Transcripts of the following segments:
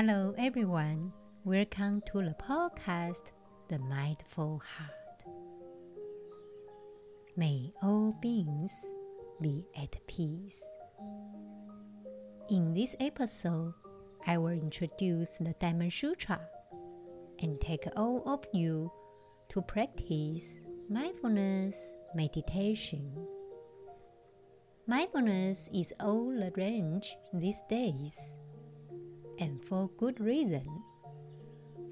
Hello, everyone. Welcome to the podcast, The Mindful Heart. May all beings be at peace. In this episode, I will introduce the Diamond Sutra and take all of you to practice mindfulness meditation. Mindfulness is all the rage these days, and for good reason.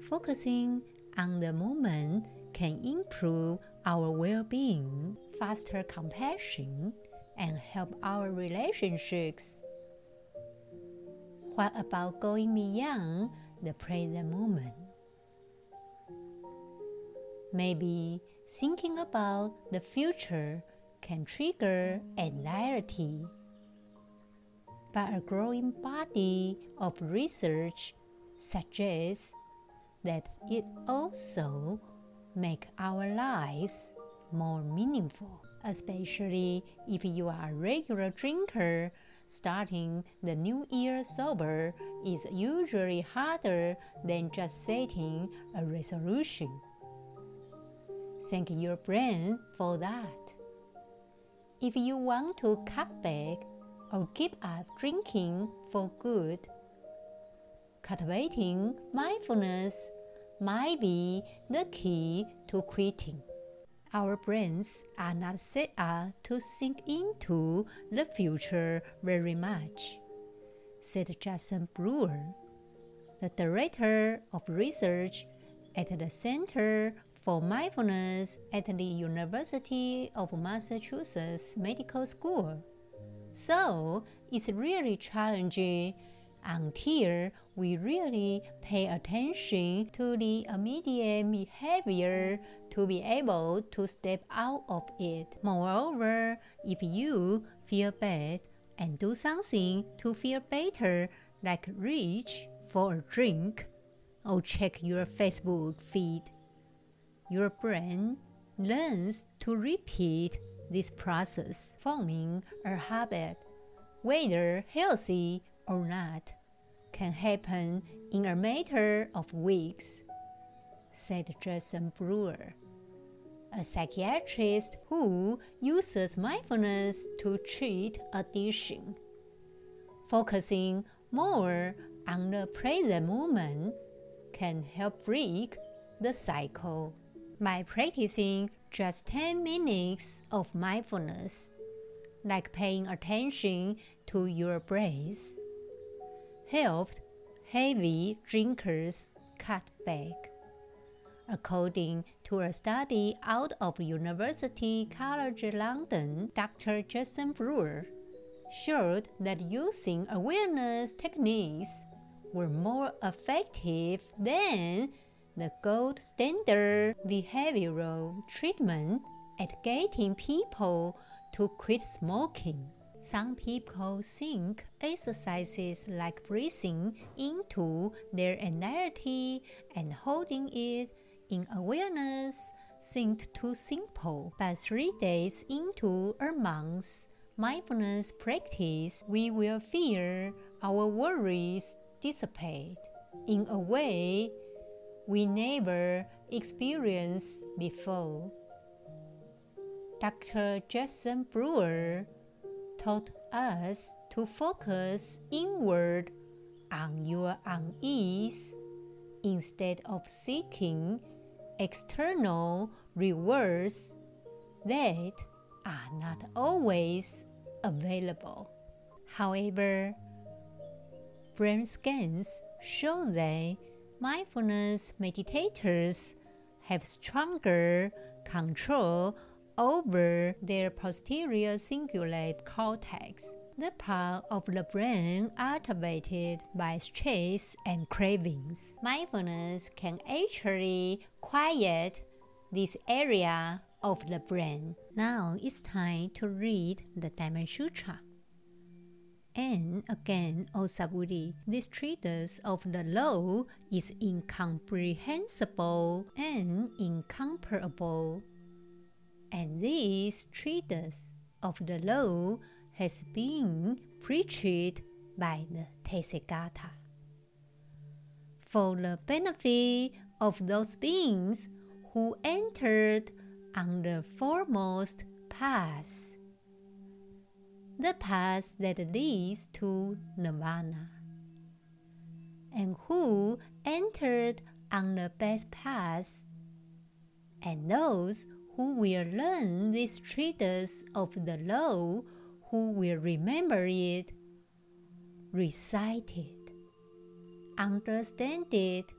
Focusing on the moment can improve our well being, foster compassion, and help our relationships. What about going beyond the present moment? Maybe thinking about the future can trigger anxiety. But a growing body of research suggests that it also makes our lives more meaningful, especially if you are a regular drinker. Starting the new year sober is usually harder than just setting a resolution. Thank your brain for that. If you want to cut back or give up drinking for good, cultivating mindfulness might be the key to quitting. Our brains are not set up to sink into the future very much, said Judson Brewer, the director of research at the Center for mindfulness at the University of Massachusetts Medical School. So it's really challenging until we really pay attention to the immediate behavior to be able to step out of it. Moreover, if you feel bad and do something to feel better, like reach for a drink or check your Facebook feed, your brain learns to repeat this process, forming a habit, whether healthy or not, can happen in a matter of weeks, said Judson Brewer, a psychiatrist who uses mindfulness to treat addiction. Focusing more on the present moment can help break the cycle by practicing just 10 minutes of mindfulness, like paying attention to your breath, helped heavy drinkers cut back. According to a study out of University College London, Dr. Judson Brewer showed that using awareness techniques were more effective than the gold standard behavioral treatment at getting people to quit smoking. Some people think exercises like breathing into their anxiety and holding it in awareness seemed too simple. But three days into a month's mindfulness practice, we will feel our worries dissipate in a way we never experienced before. Dr. Judson Brewer taught us to focus inward on your unease instead of seeking external rewards that are not always available. However, brain scans show that mindfulness meditators have stronger control over their posterior cingulate cortex, the part of the brain activated by stress and cravings. Mindfulness can actually quiet this area of the brain. Now it's time to read the Diamond Sutra. And again, oh, O Subhuti, this treatise of the law is incomprehensible and incomparable. And this treatise of the law has been preached by the Tathagata. for the benefit of those beings who entered on the foremost path, the path that leads to nirvana, and who entered on the best path, and those who will learn this treatise of the law, who will remember it, recite it, understand it,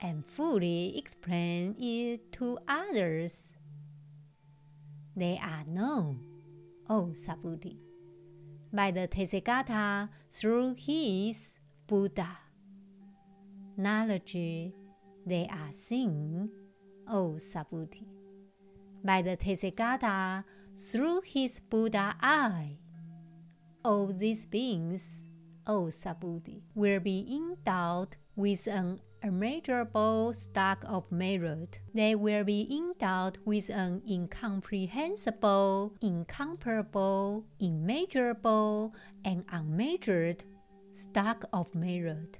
and fully explain it to others. They are known, O Subhuti, by the Tathagata through his Buddha. Knowledge they are seen, O Subhuti, by the Tathagata through his Buddha eye. All these beings, O Subhuti, will be endowed with an immeasurable stock of merit. They will be endowed with an incomprehensible, incomparable, immeasurable, and unmeasured stock of merit.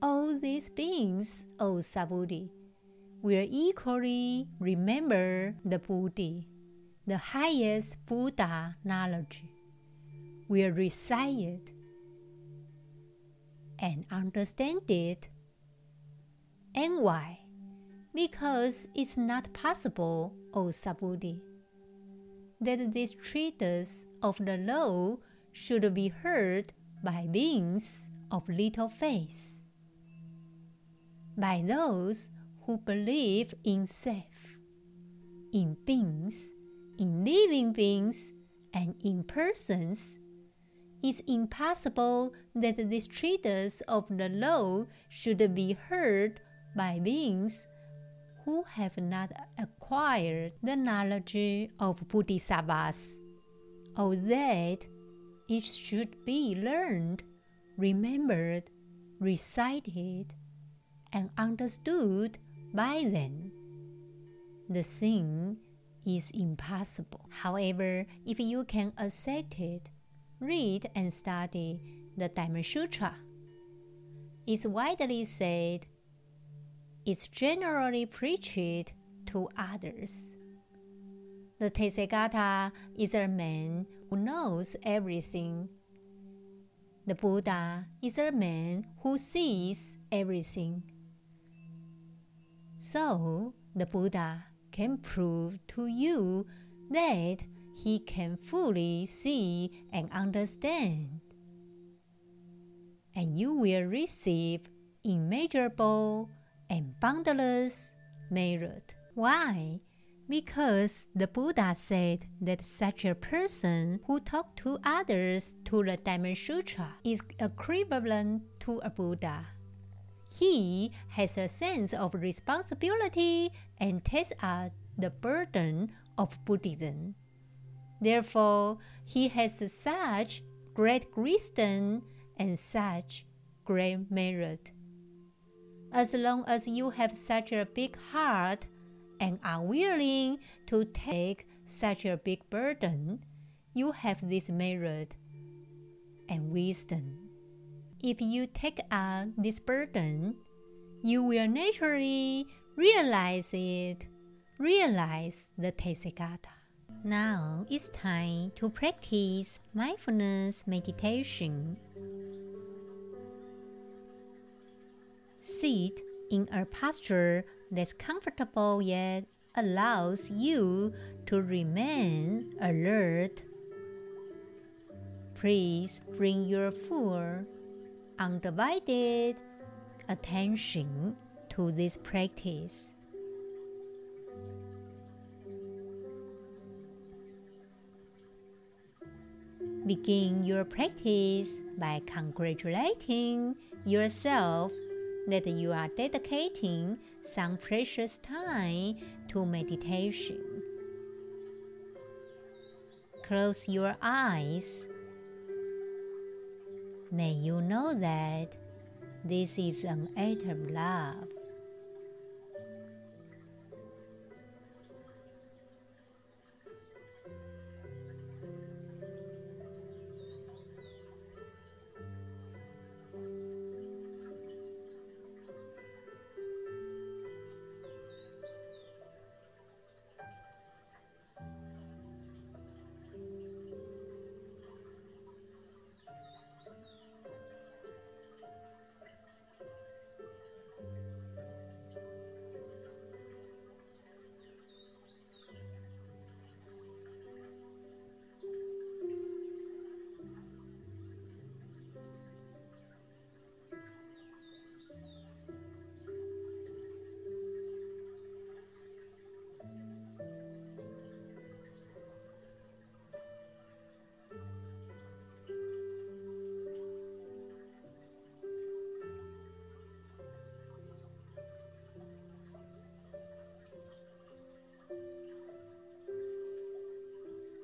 All these beings, O Subhuti, will equally remember the Bodhi, the highest Buddha knowledge, will recite it and understand it and why? Because it's not possible, O Subhuti, that this treatise of the law should be heard by beings of little faith, by those who believe in self, in beings, in living beings, and in persons it's impossible that this treatise of the law should be heard by beings who have not acquired the knowledge of bodhisattvas, or that it should be learned, remembered, recited, and understood by them. The thing is impossible. However, if you can accept it, read and study the Dharma Sutra. It's widely said is generally preached to others. The Tathagata is a man who knows everything. The Buddha is a man who sees everything. So, the Buddha can prove to you that he can fully see and understand. And you will receive immeasurable and boundless merit. Why? Because the Buddha said that such a person who talks to others to the Dharma Sutra is equivalent to a Buddha. He has a sense of responsibility and takes up the burden of Buddhism. Therefore, he has such great wisdom and such great merit. As long as you have such a big heart and are willing to take such a big burden, you have this merit and wisdom. If you take on this burden, you will naturally realize it, realize the Tathagata. Now it's time to practice mindfulness meditation. Sit in a posture that's comfortable yet allows you to remain alert. Please bring your full, undivided attention to this practice. Begin your practice by congratulating yourself that you are dedicating some precious time to meditation. Close your eyes. May you know that this is an act of love.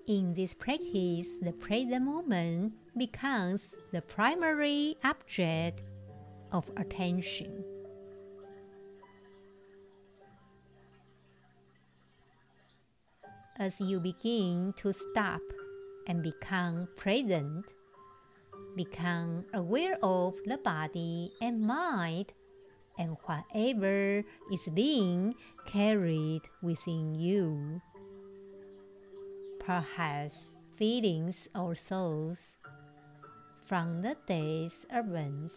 In this practice, the present moment becomes the primary object of attention. As you begin to stop and become present, become aware of the body and mind and whatever is being carried within you perhaps feelings or souls from the day's events,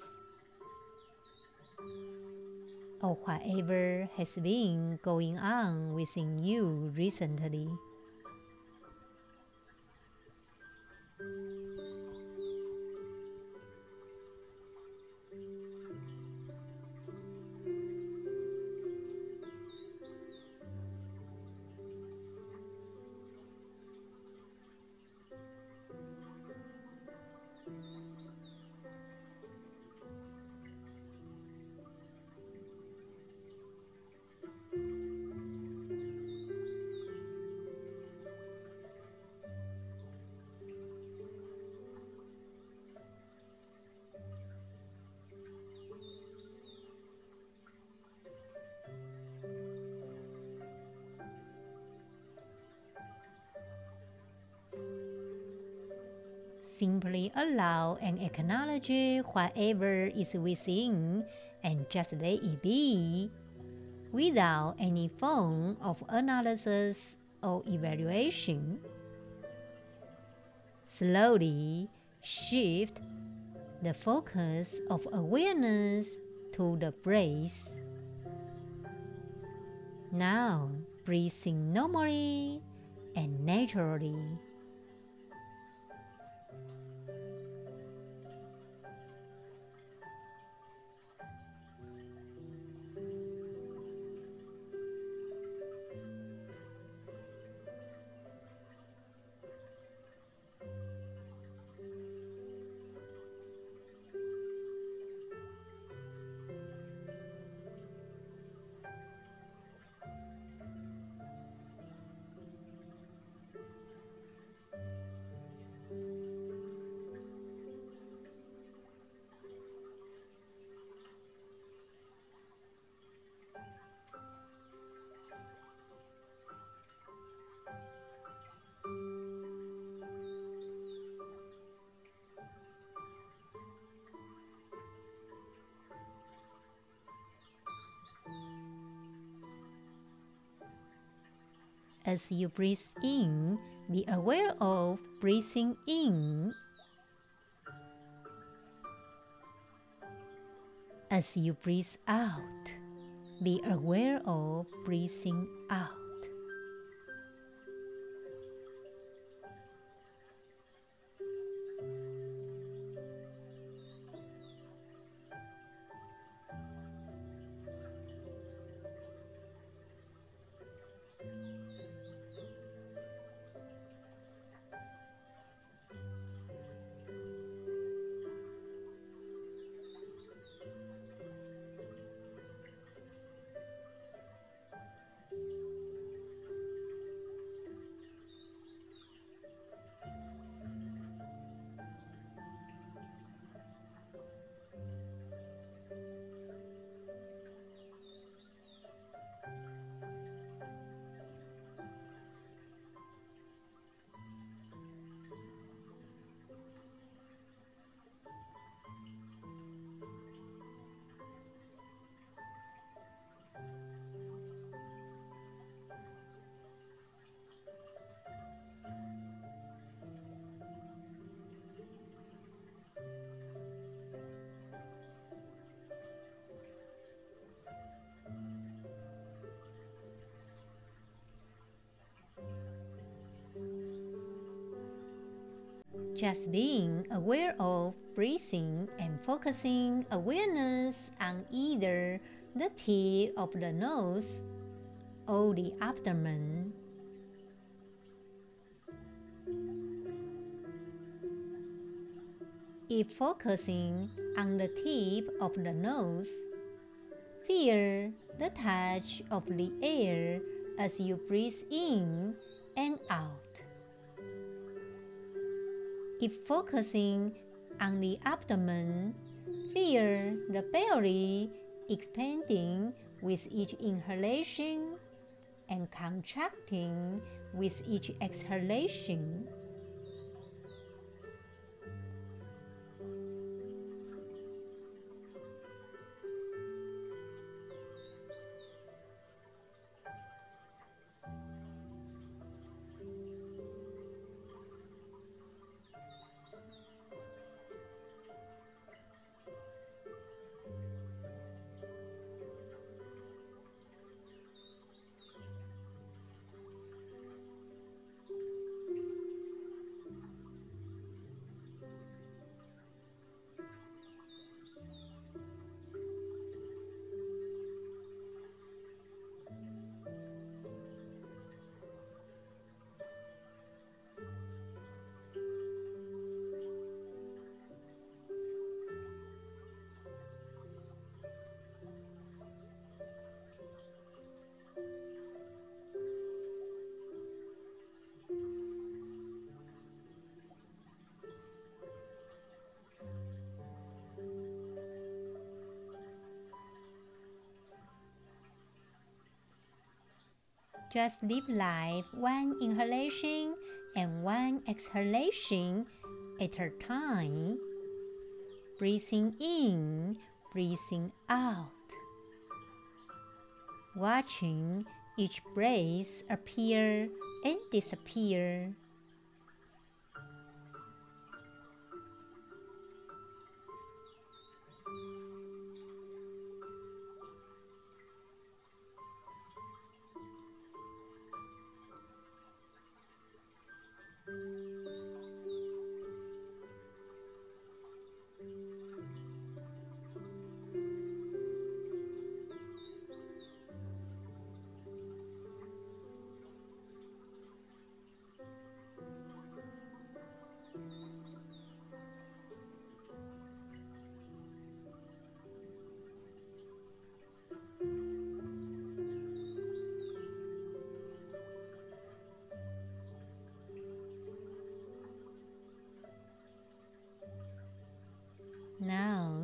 or whatever has been going on within you recently. Allow and acknowledge whatever is within and just let it be without any form of analysis or evaluation. Slowly shift the focus of awareness to the breath. Now, breathing normally and naturally. As you breathe in, be aware of breathing in. As you breathe out, be aware of breathing out. Just being aware of breathing and focusing awareness on either the tip of the nose or the abdomen. If focusing on the tip of the nose, feel the touch of the air as you breathe in and out. If focusing on the abdomen, feel the belly expanding with each inhalation and contracting with each exhalation. Just live life one inhalation and one exhalation at a time. Breathing in, breathing out. Watching each breath appear and disappear.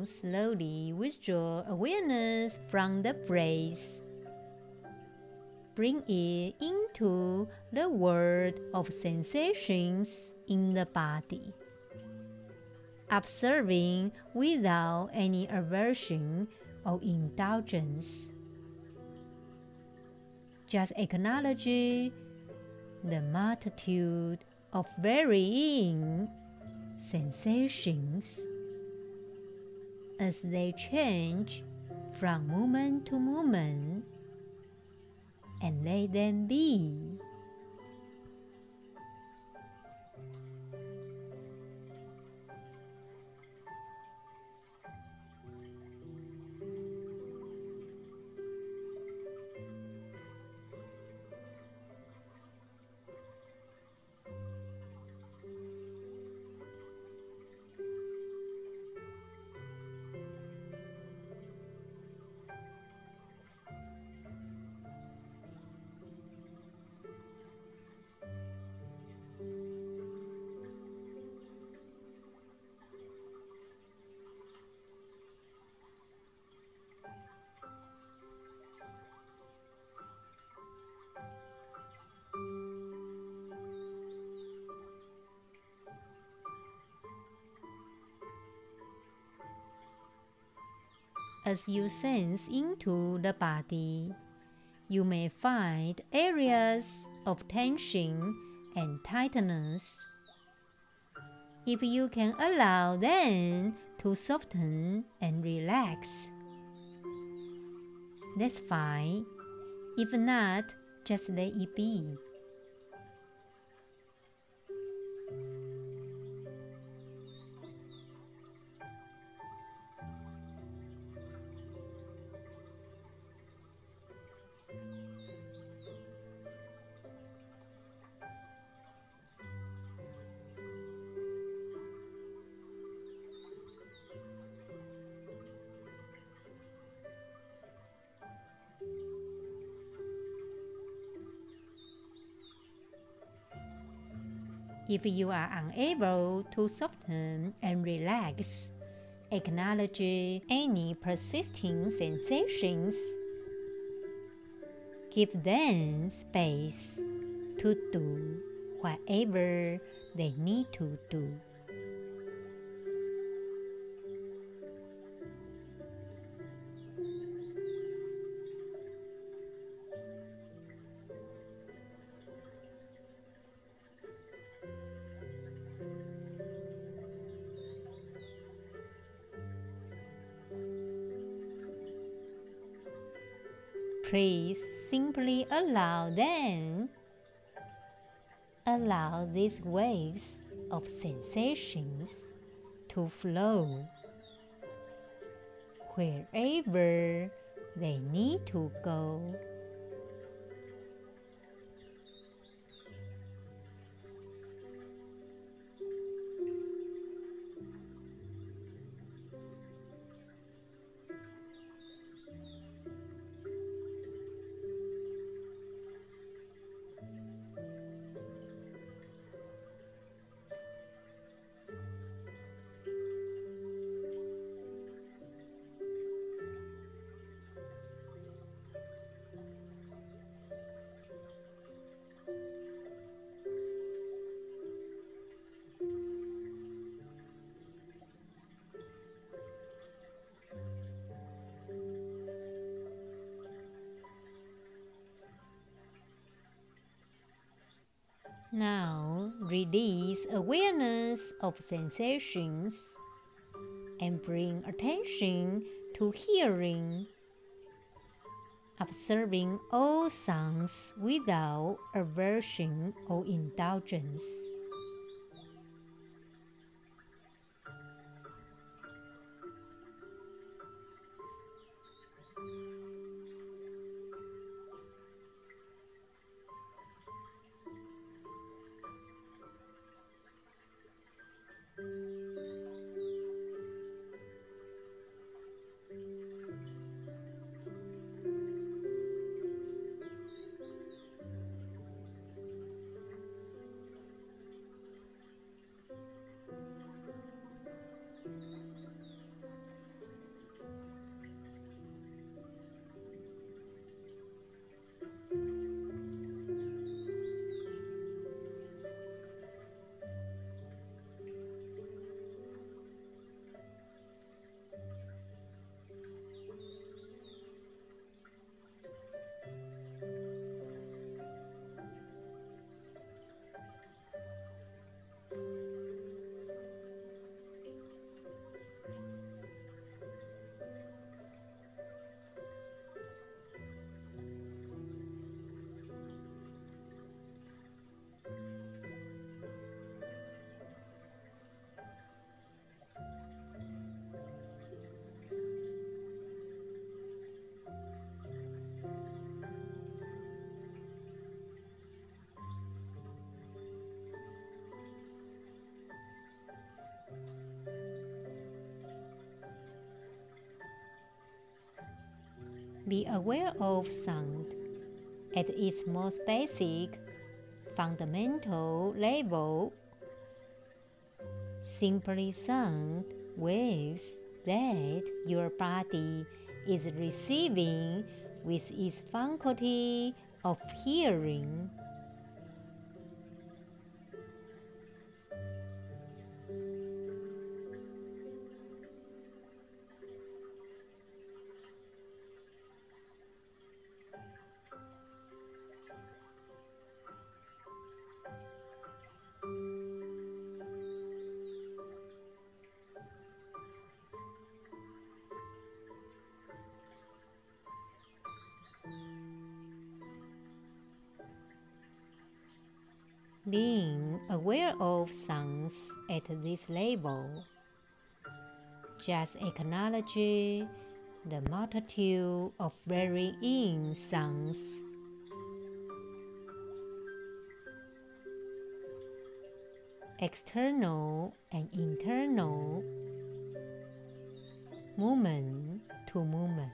Slowly withdraw awareness from the breath. Bring it into the world of sensations in the body. Observing without any aversion or indulgence. Just acknowledge the multitude of varying sensations as they change from moment to moment and let them be. As you sense into the body, you may find areas of tension and tightness. If you can allow them to soften and relax, that's fine. If not, just let it be. If you are unable to soften and relax, acknowledge any persisting sensations. Give them space to do whatever they need to do. Please simply allow them. Allow these waves of sensations to flow wherever they need to go. Now release awareness of sensations and bring attention to hearing, observing all sounds without aversion or indulgence. Be aware of sound at its most basic, fundamental level. Simply sound waves that your body is receiving with its faculty of hearing. Being aware of sounds at this level. Just acknowledge the multitude of varying sounds. External and internal, movement to movement.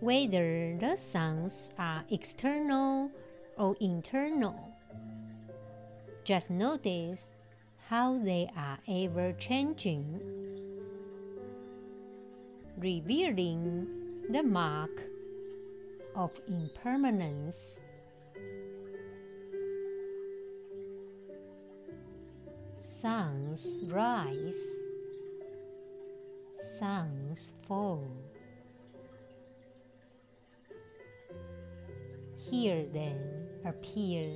Whether the sounds are external or internal. Just notice how they are ever changing, revealing the mark of impermanence. Suns rise, suns fall. Here then appear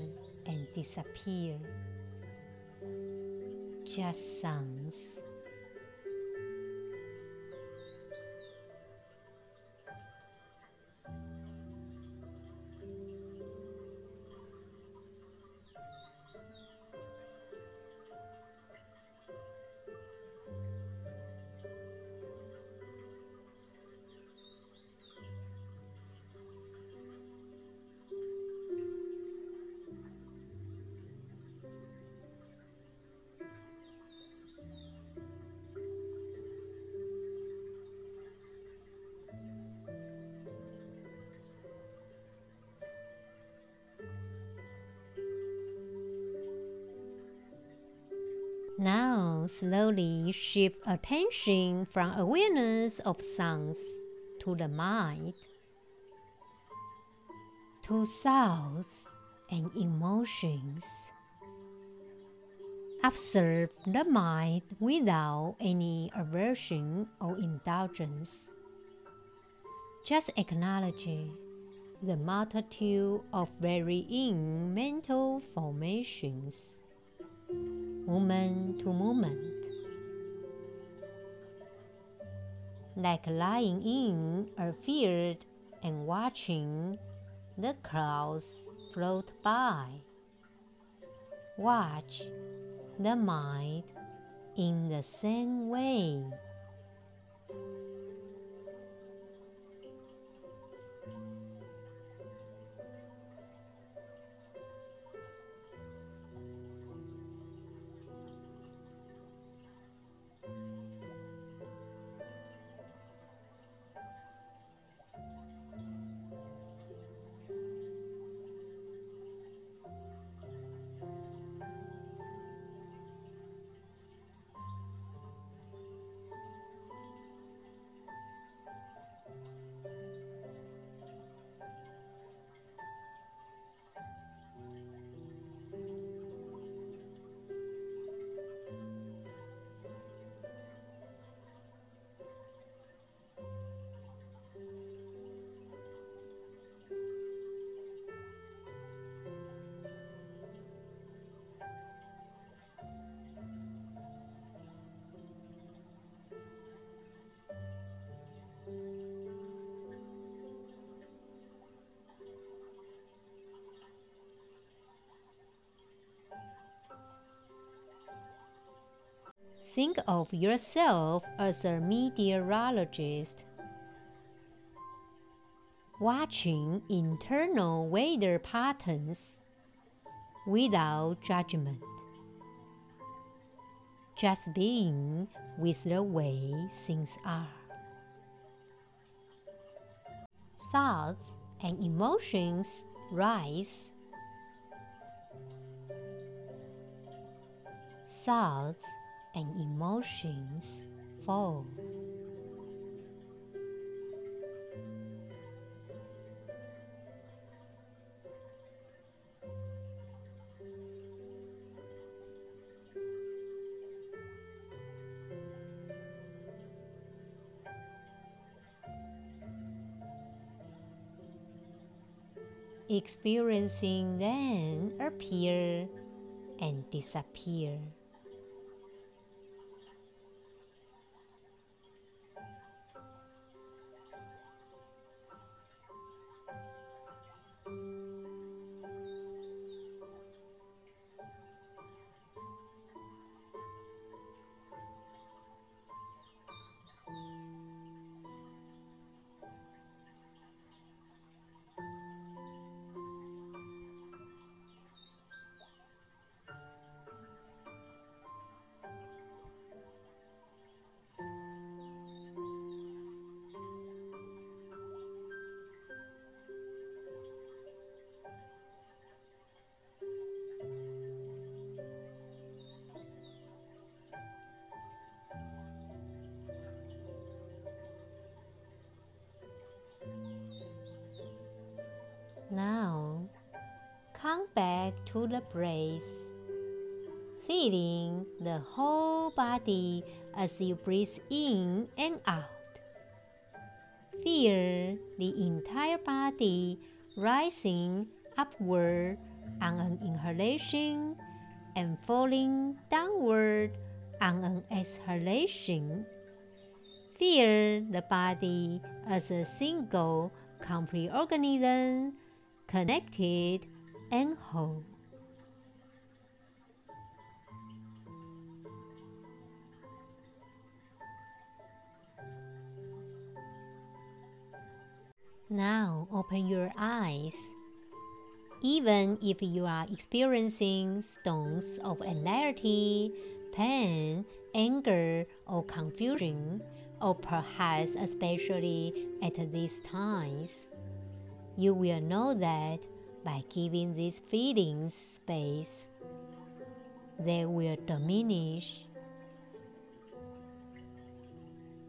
and disappear, just sounds. Now, slowly shift attention from awareness of sounds to the mind, to thoughts and emotions. Observe the mind without any aversion or indulgence. Just acknowledge the multitude of varying mental formations moment to moment. Like lying in a field and watching the clouds float by. Watch the mind in the same way. Think of yourself as a meteorologist watching internal weather patterns without judgment, just being with the way things are. Thoughts and emotions rise. Thoughts and emotions fall. Experiencing then appear and disappear. Come back to the breath, feeling the whole body as you breathe in and out. Feel the entire body rising upward on an inhalation and falling downward on an exhalation. Feel the body as a single complete organism connected and whole. Now open your eyes. Even if you are experiencing storms of anxiety, pain, anger, or confusion, or perhaps especially at these times, you will know that by giving these feelings space, they will diminish.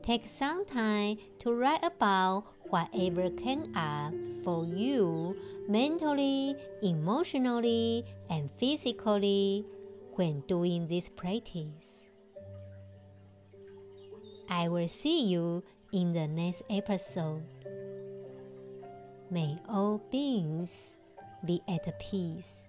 Take some time to write about whatever came up for you mentally, emotionally, and physically when doing this practice. I will see you in the next episode. May all beings be at a peace.